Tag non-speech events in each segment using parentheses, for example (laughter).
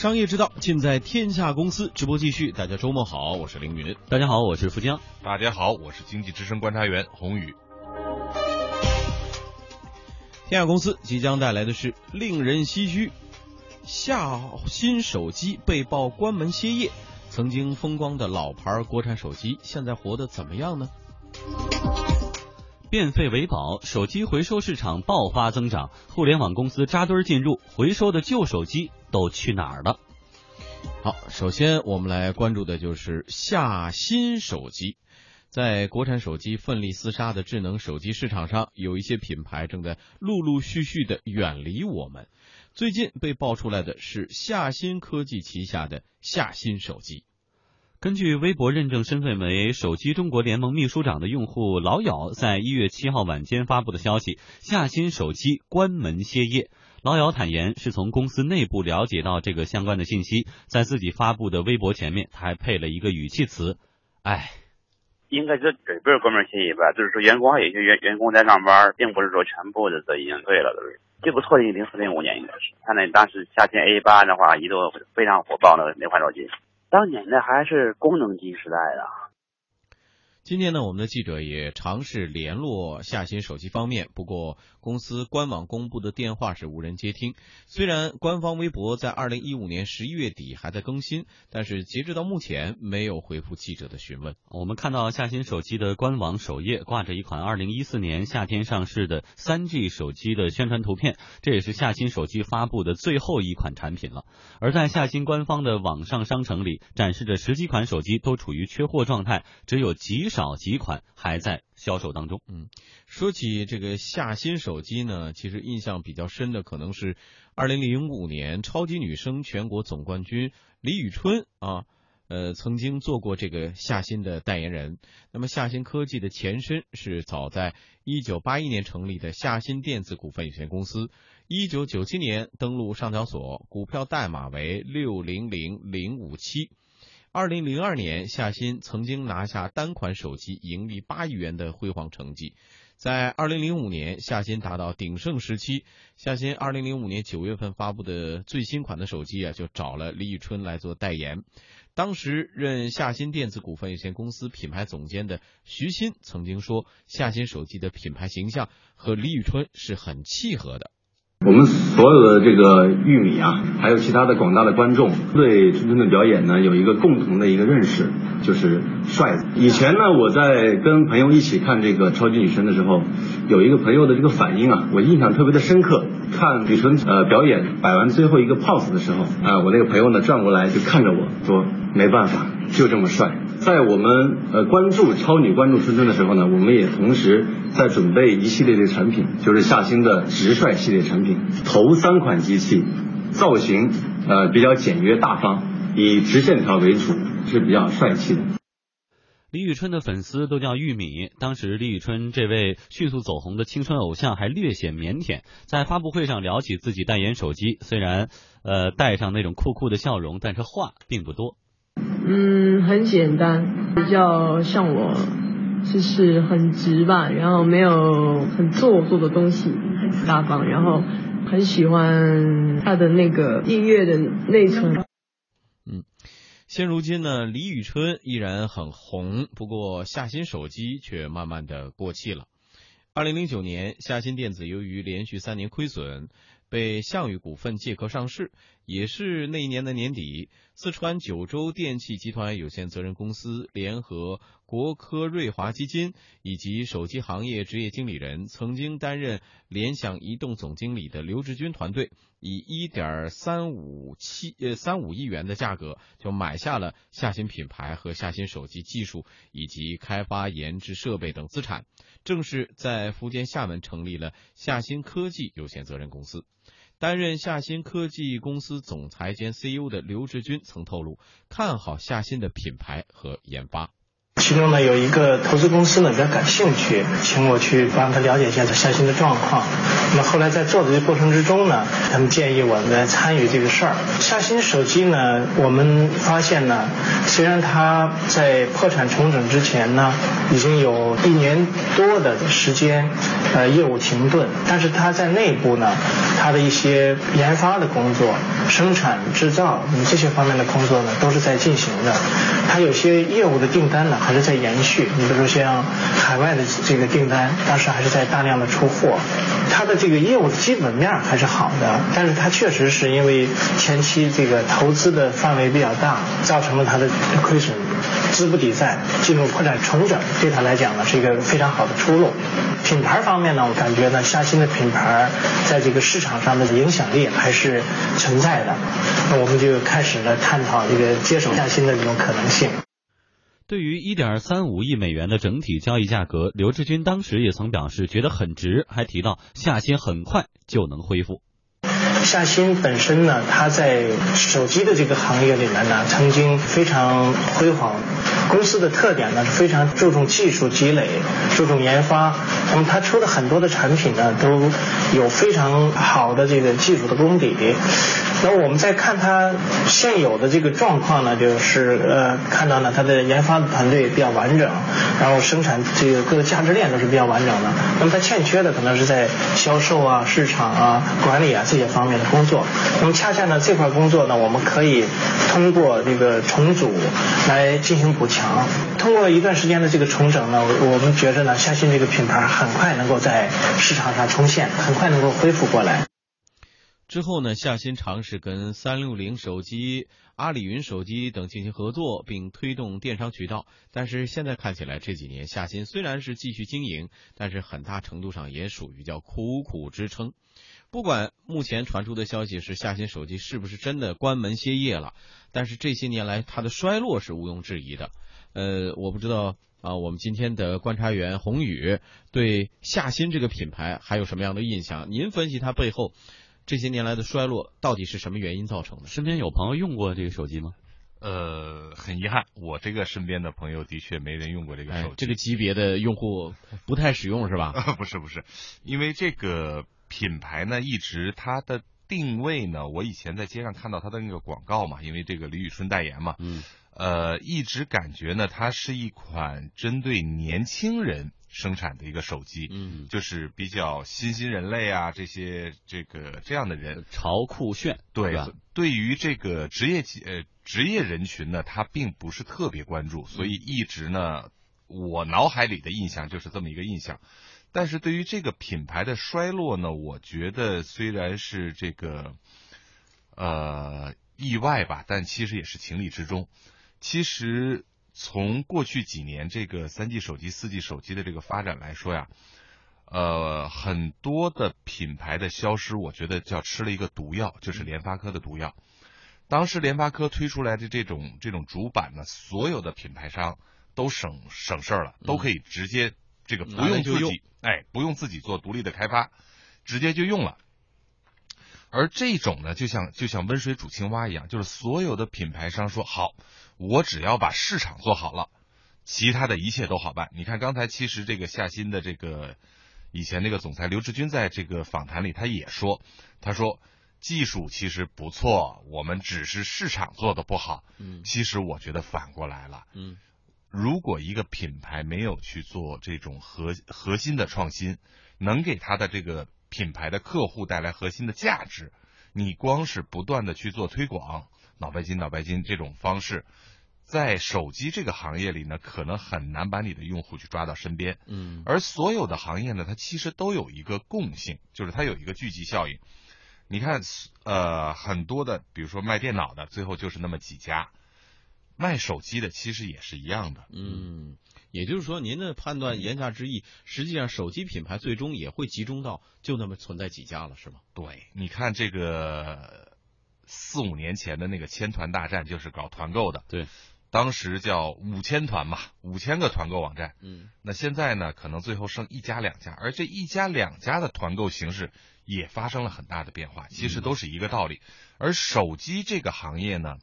商业之道尽在天下公司，直播继续。大家周末好，我是凌云。大家好，我是富江。大家好，我是经济之声观察员洪宇。天下公司即将带来的是令人唏嘘：夏新手机被曝关门歇业。曾经风光的老牌国产手机，现在活得怎么样呢？变废为宝，手机回收市场爆发增长，互联网公司扎堆进入，回收的旧手机都去哪儿了？好，首先我们来关注的就是夏新手机。在国产手机奋力厮杀的智能手机市场上，有一些品牌正在陆陆续续的远离我们。最近被爆出来的是夏新科技旗下的夏新手机。根据微博认证身份为“手机中国联盟”秘书长的用户老姚在一月七号晚间发布的消息，夏新手机关门歇业。老姚坦言是从公司内部了解到这个相关的信息，在自己发布的微博前面，他还配了一个语气词：“哎，应该是准备关门歇业吧，就是说员工还有些员员工在上班，并不是说全部的都已经退了，都是最不错的零四零五年应该是。他那当时夏新 A 八的话，一度非常火爆的那款手机。”当年的还是功能机时代的。今天呢，我们的记者也尝试联络夏新手机方面，不过公司官网公布的电话是无人接听。虽然官方微博在二零一五年十一月底还在更新，但是截止到目前没有回复记者的询问。我们看到夏新手机的官网首页挂着一款二零一四年夏天上市的三 G 手机的宣传图片，这也是夏新手机发布的最后一款产品了。而在夏新官方的网上商城里，展示着十几款手机都处于缺货状态，只有极少。少几款还在销售当中。嗯，说起这个夏新手机呢，其实印象比较深的可能是二零零五年超级女声全国总冠军李宇春啊，呃，曾经做过这个夏新的代言人。那么夏新科技的前身是早在一九八一年成立的夏新电子股份有限公司，一九九七年登陆上交所，股票代码为六零零零五七。二零零二年，夏新曾经拿下单款手机盈利八亿元的辉煌成绩。在二零零五年，夏新达到鼎盛时期。夏新二零零五年九月份发布的最新款的手机啊，就找了李宇春来做代言。当时任夏新电子股份有限公司品牌总监的徐新曾经说，夏新手机的品牌形象和李宇春是很契合的。我们所有的这个玉米啊，还有其他的广大的观众，对春春的表演呢，有一个共同的一个认识，就是帅。以前呢，我在跟朋友一起看这个超级女声的时候，有一个朋友的这个反应啊，我印象特别的深刻。看李春呃表演摆完最后一个 pose 的时候，啊，我那个朋友呢转过来就看着我说，没办法，就这么帅。在我们呃关注超女、关注春春的时候呢，我们也同时在准备一系列的产品，就是夏新的直帅系列产品。头三款机器造型呃比较简约大方，以直线条为主，是比较帅气的。李宇春的粉丝都叫玉米。当时李宇春这位迅速走红的青春偶像还略显腼腆，在发布会上聊起自己代言手机，虽然呃带上那种酷酷的笑容，但是话并不多。嗯，很简单，比较像我，就是很直吧，然后没有很做作的东西，很大方，然后很喜欢他的那个音乐的内存。嗯现如今呢，李宇春依然很红，不过夏新手机却慢慢的过气了。二零零九年，夏新电子由于连续三年亏损，被项羽股份借壳上市。也是那一年的年底，四川九州电器集团有限责任公司联合国科瑞华基金以及手机行业职业经理人，曾经担任联想移动总经理的刘志军团队，以一点三五七呃三五亿元的价格，就买下了夏新品牌和夏新手机技术以及开发研制设备等资产，正式在福建厦门成立了夏新科技有限责任公司。担任夏新科技公司总裁兼 CEO 的刘志军曾透露，看好夏新的品牌和研发。其中呢有一个投资公司呢比较感兴趣，请我去帮他了解一下他夏新的状况。那么后来在做的这过程之中呢，他们建议我来参与这个事儿。夏新手机呢，我们发现呢，虽然它在破产重整之前呢，已经有一年多的时间，呃，业务停顿，但是它在内部呢，它的一些研发的工作、生产制造这些方面的工作呢，都是在进行的。它有些业务的订单呢，还是在延续。你比如说像海外的这个订单，当时还是在大量的出货。它的这个业务的基本面还是好的，但是它确实是因为前期这个投资的范围比较大，造成了它的亏损，资不抵债，进入破产重整，对它来讲呢是一个非常好的出路。品牌方面呢，我感觉呢，夏新的品牌在这个市场上的影响力还是存在的。那我们就开始了探讨这个接手夏新的这种可能性。对于一点三五亿美元的整体交易价格，刘志军当时也曾表示觉得很值，还提到夏新很快就能恢复。夏新本身呢，它在手机的这个行业里面呢，曾经非常辉煌。公司的特点呢是非常注重技术积累，注重研发。那么它出的很多的产品呢，都有非常好的这个技术的功底。那我们再看它现有的这个状况呢，就是呃，看到呢它的研发团队比较完整，然后生产这个各个价值链都是比较完整的。那么它欠缺的可能是在销售啊、市场啊、管理啊这些方面的工作。那么恰恰呢这块工作呢，我们可以通过这个重组来进行补强。通过一段时间的这个重整呢，我们觉着呢，相信这个品牌很快能够在市场上重现，很快能够恢复过来。之后呢，夏新尝试跟三六零手机、阿里云手机等进行合作，并推动电商渠道。但是现在看起来，这几年夏新虽然是继续经营，但是很大程度上也属于叫苦苦支撑。不管目前传出的消息是夏新手机是不是真的关门歇业了，但是这些年来它的衰落是毋庸置疑的。呃，我不知道啊，我们今天的观察员宏宇对夏新这个品牌还有什么样的印象？您分析它背后？这些年来的衰落到底是什么原因造成的？身边有朋友用过这个手机吗？呃，很遗憾，我这个身边的朋友的确没人用过这个手机。这个级别的用户不太使用是吧？(laughs) 不是不是，因为这个品牌呢，一直它的定位呢，我以前在街上看到它的那个广告嘛，因为这个李宇春代言嘛，嗯，呃，一直感觉呢，它是一款针对年轻人。生产的一个手机，嗯，就是比较新兴人类啊，这些这个这样的人潮酷炫，对，对于这个职业呃职业人群呢，他并不是特别关注，所以一直呢，我脑海里的印象就是这么一个印象。但是对于这个品牌的衰落呢，我觉得虽然是这个呃意外吧，但其实也是情理之中。其实。从过去几年这个三 G 手机、四 G 手机的这个发展来说呀，呃，很多的品牌的消失，我觉得叫吃了一个毒药，就是联发科的毒药。当时联发科推出来的这种这种主板呢，所有的品牌商都省省事儿了，都可以直接这个不用自己哎，不用自己做独立的开发，直接就用了。而这种呢，就像就像温水煮青蛙一样，就是所有的品牌商说好。我只要把市场做好了，其他的一切都好办。你看刚才其实这个夏新的这个以前那个总裁刘志军在这个访谈里他也说，他说技术其实不错，我们只是市场做的不好。嗯，其实我觉得反过来了。嗯，如果一个品牌没有去做这种核核心的创新，能给他的这个品牌的客户带来核心的价值，你光是不断的去做推广。脑白金，脑白金这种方式，在手机这个行业里呢，可能很难把你的用户去抓到身边。嗯，而所有的行业呢，它其实都有一个共性，就是它有一个聚集效应。你看，呃，很多的，比如说卖电脑的，最后就是那么几家；卖手机的，其实也是一样的。嗯，也就是说，您的判断言下之意，实际上手机品牌最终也会集中到就那么存在几家了，是吗？对，你看这个。四五年前的那个千团大战就是搞团购的，对，当时叫五千团嘛，五千个团购网站，嗯，那现在呢，可能最后剩一家两家，而这一家两家的团购形式也发生了很大的变化，其实都是一个道理。而手机这个行业呢，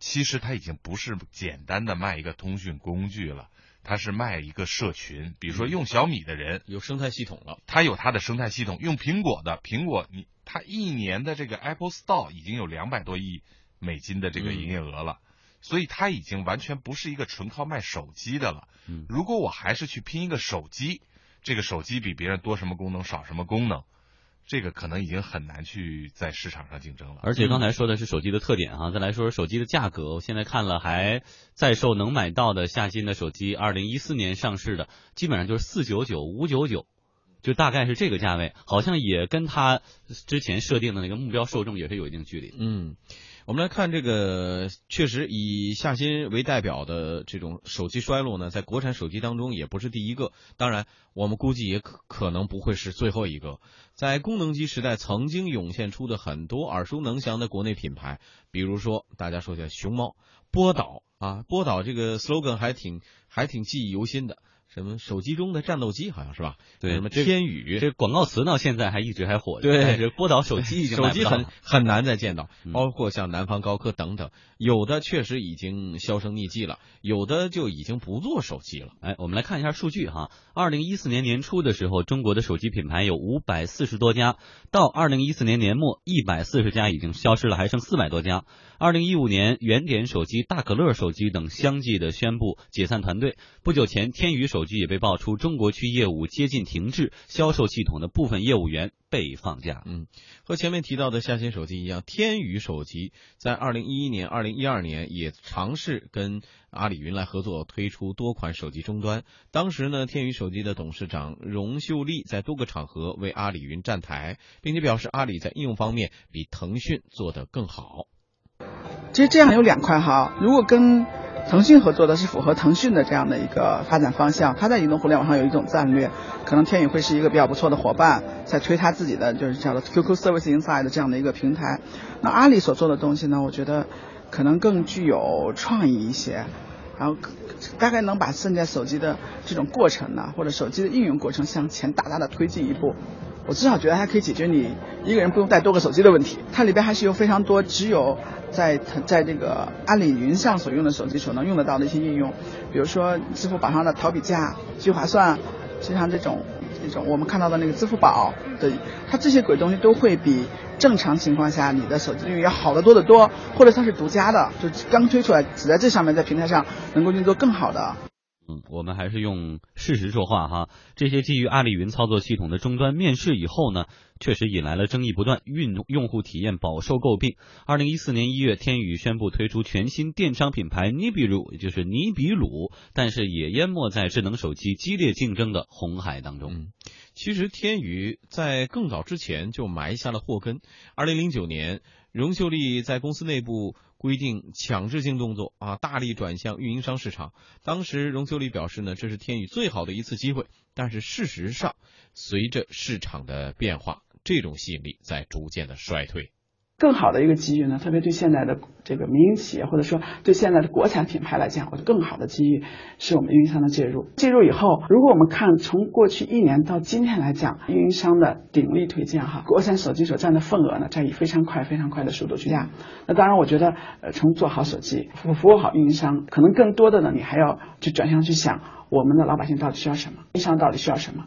其实它已经不是简单的卖一个通讯工具了，它是卖一个社群。比如说用小米的人有生态系统了，它有它的生态系统；用苹果的苹果，你它一年的这个 Apple Store 已经有两百多亿美金的这个营业额了，所以它已经完全不是一个纯靠卖手机的了。嗯如果我还是去拼一个手机，这个手机比别人多什么功能少什么功能，这个可能已经很难去在市场上竞争了。而且刚才说的是手机的特点哈，再来说说手机的价格。我现在看了，还在售能买到的夏新的手机，二零一四年上市的，基本上就是四九九、五九九，就大概是这个价位，好像也跟他之前设定的那个目标受众也是有一定距离。嗯，我们来看这个，确实以夏新为代表的这种手机衰落呢，在国产手机当中也不是第一个，当然我们估计也可可能不会是最后一个。在功能机时代，曾经涌现出的很多耳熟能详的国内品牌，比如说大家说的熊猫、波导啊，波导这个 slogan 还挺还挺记忆犹新的。什么手机中的战斗机，好像是吧？对什么天宇，这广告词到现在还一直还火着，对但是波导手机已经手机很很难再见到，嗯包括像南方高科等等，有的确实已经销声匿迹了，有的就已经不做手机了。哎，我们来看一下数据哈。二零一四年年初的时候，中国的手机品牌有五百四十多家，到二零一四年年末，一百四十家已经消失了，还剩四百多家。二零一五年，原点手机、大可乐手机等相继的宣布解散团队。不久前，天宇手机也被爆出中国区业务接近停滞，销售系统的部分业务员被放假。嗯，和前面提到的夏新手机一样，天宇手机在二零一一年、二零一二年也尝试跟阿里云来合作，推出多款手机终端。当时呢，天宇手机的董事长荣秀丽在多个场合为阿里云站台，并且表示阿里在应用方面比腾讯做得更好。其实这样有两块哈，如果跟腾讯合作的是符合腾讯的这样的一个发展方向，它在移动互联网上有一种战略，可能天宇会是一个比较不错的伙伴，在推它自己的就是叫做 QQ Service Inside 的这样的一个平台。那阿里所做的东西呢，我觉得可能更具有创意一些，然后大概能把现在手机的这种过程呢，或者手机的应用过程向前大大的推进一步。我至少觉得它可以解决你一个人不用带多个手机的问题。它里边还是有非常多只有在在这个阿里云上所用的手机所能用得到的一些应用，比如说支付宝上的淘比价、聚划算，就像这种这种我们看到的那个支付宝的，它这些鬼东西都会比正常情况下你的手机应用要好得多得多，或者它是独家的，就刚推出来只在这上面在平台上能够运作更好的。嗯，我们还是用事实说话哈。这些基于阿里云操作系统的终端面世以后呢，确实引来了争议不断，运用户体验饱受诟病。二零一四年一月，天宇宣布推出全新电商品牌尼比鲁，也就是尼比鲁，但是也淹没在智能手机激烈竞争的红海当中。其实天宇在更早之前就埋下了祸根。二零零九年，荣秀丽在公司内部规定强制性动作啊，大力转向运营商市场。当时荣秀丽表示呢，这是天宇最好的一次机会。但是事实上，随着市场的变化，这种吸引力在逐渐的衰退。更好的一个机遇呢，特别对现在的这个民营企业或者说对现在的国产品牌来讲，我觉得更好的机遇是我们运营商的介入。介入以后，如果我们看从过去一年到今天来讲，运营商的鼎力推荐哈，国产手机所占的份额呢，在以非常快、非常快的速度去加。那当然，我觉得呃，从做好手机服服务好运营商，可能更多的呢，你还要去转向去想我们的老百姓到底需要什么，运营商到底需要什么。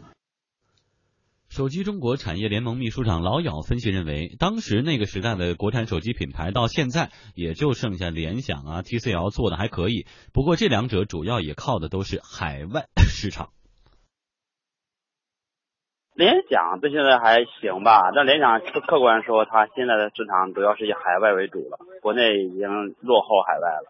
手机中国产业联盟秘书长老咬分析认为，当时那个时代的国产手机品牌到现在也就剩下联想啊、TCL 做的还可以，不过这两者主要也靠的都是海外 (laughs) 市场。联想这现在还行吧，但联想客客观说，它现在的市场主要是以海外为主了，国内已经落后海外了。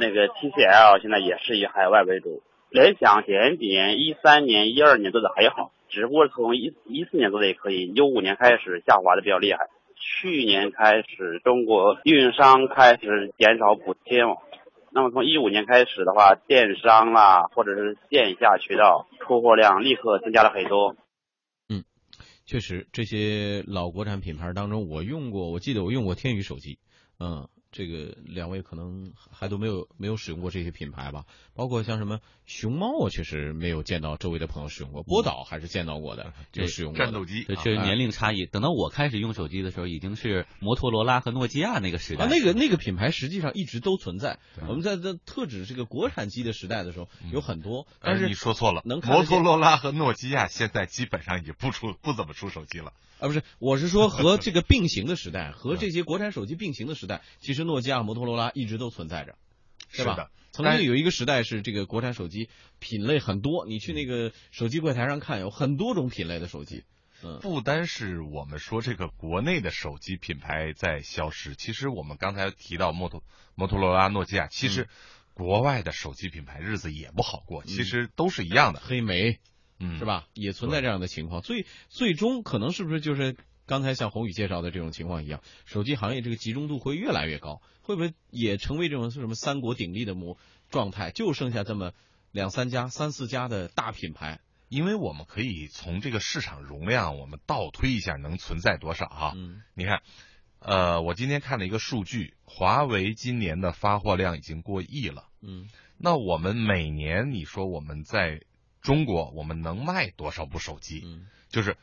那个 TCL 现在也是以海外为主。联想前几年，一三年、一二年做的还好，只不过从一一四年做的也可以，一五年开始下滑的比较厉害。去年开始，中国运营商开始减少补贴，那么从一五年开始的话，电商啦或者是线下渠道出货量立刻增加了很多。嗯确实，这些老国产品牌当中，我用过，我记得我用过天宇手机，嗯，这个两位可能还都没有没有使用过这些品牌吧？包括像什么熊猫，我确实没有见到周围的朋友使用过。波导还是见到过的，就使用过战斗机这确实年龄差异。等到我开始用手机的时候，已经是摩托罗拉和诺基亚那个时代。啊，那个那个品牌实际上一直都存在。我们在这特指这个国产机的时代的时候，有很多。但是你说错了，能摩托罗拉和诺基亚现在基本上也不出不怎么出手机了。啊，不是，我是说和 (laughs) 这个并行的时代，和这些国产手机并行的时代，其实诺基亚、摩托罗拉一直都存在着，是吧？曾经有一个时代是这个国产手机品类很多，你去那个手机柜台上看，有很多种品类的手机。嗯，不单是我们说这个国内的手机品牌在消失，其实我们刚才提到摩托摩托罗拉、诺基亚，其实国外的手机品牌日子也不好过，其实都是一样的。黑莓。嗯，是吧？也存在这样的情况，最最终可能是不是就是刚才像宏宇介绍的这种情况一样，手机行业这个集中度会越来越高，会不会也成为这种什么三国鼎立的模状态？就剩下这么两三家、三四家的大品牌？因为我们可以从这个市场容量，我们倒推一下能存在多少哈？嗯，你看，呃，我今天看了一个数据，华为今年的发货量已经过亿了。嗯，那我们每年你说我们在中国我们能卖多少部手机？嗯，就是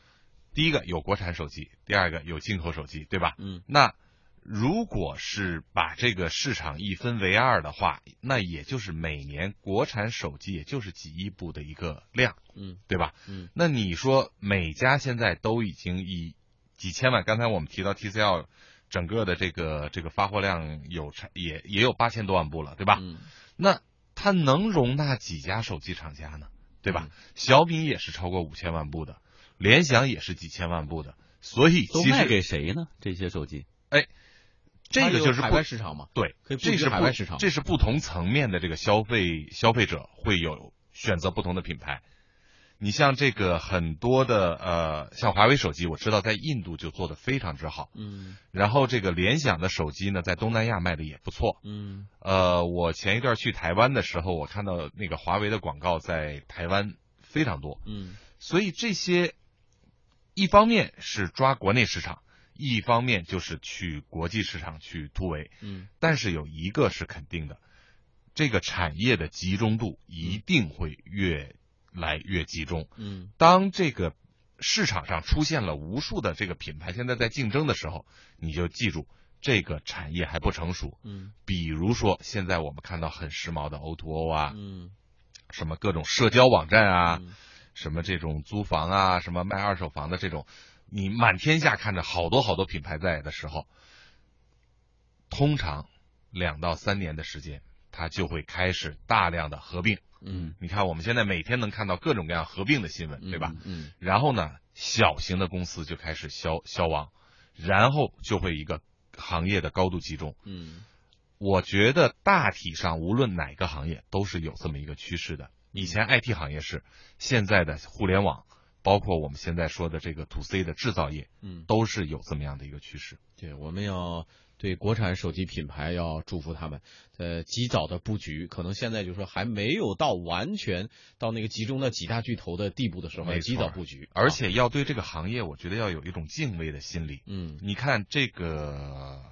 第一个有国产手机，第二个有进口手机，对吧？嗯，那如果是把这个市场一分为二的话，那也就是每年国产手机也就是几亿部的一个量，嗯，对吧？嗯，那你说每家现在都已经以几千万，刚才我们提到 TCL 整个的这个这个发货量有也也有八千多万部了，对吧？嗯，那它能容纳几家手机厂家呢？对吧？小米也是超过五千万部的，联想也是几千万部的，所以都卖给谁呢？这些手机？哎，这个就是海外市场嘛？对，可以这是海外市场，这是不同层面的这个消费消费者会有选择不同的品牌。你像这个很多的呃，像华为手机，我知道在印度就做的非常之好。嗯。然后这个联想的手机呢，在东南亚卖的也不错。嗯。呃，我前一段去台湾的时候，我看到那个华为的广告在台湾非常多。嗯。所以这些一方面是抓国内市场，一方面就是去国际市场去突围。嗯。但是有一个是肯定的，这个产业的集中度一定会越。来越集中，嗯，当这个市场上出现了无数的这个品牌，现在在竞争的时候，你就记住这个产业还不成熟，嗯，比如说现在我们看到很时髦的 O to O 啊，嗯，什么各种社交网站啊，嗯、什么这种租房啊，什么卖二手房的这种，你满天下看着好多好多品牌在的时候，通常两到三年的时间，它就会开始大量的合并。嗯，你看我们现在每天能看到各种各样合并的新闻，对吧？嗯，然后呢，小型的公司就开始消消亡，然后就会一个行业的高度集中。嗯，我觉得大体上无论哪个行业都是有这么一个趋势的。以前 IT 行业是，现在的互联网，包括我们现在说的这个 to C 的制造业，嗯，都是有这么样的一个趋势。对，我们要。对国产手机品牌要祝福他们，呃，及早的布局，可能现在就是说还没有到完全到那个集中的几大巨头的地步的时候，及早布局，而且要对这个行业，我觉得要有一种敬畏的心理。嗯，你看这个，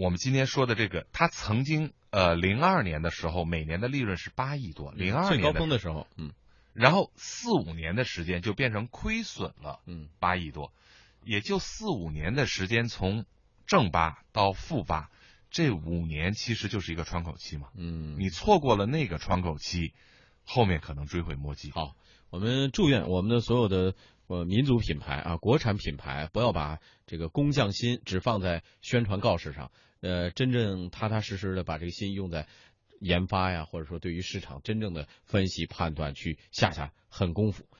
我们今天说的这个，它曾经呃零二年的时候，每年的利润是八亿多，零二年最高峰的时候，嗯，然后四五年的时间就变成亏损了，嗯，八亿多，也就四五年的时间从。正八到负八，这五年其实就是一个窗口期嘛。嗯，你错过了那个窗口期，后面可能追悔莫及。好，我们祝愿我们的所有的呃民族品牌啊，国产品牌不要把这个工匠心只放在宣传告示上，呃，真正踏踏实实的把这个心用在研发呀，或者说对于市场真正的分析判断去下下狠功夫。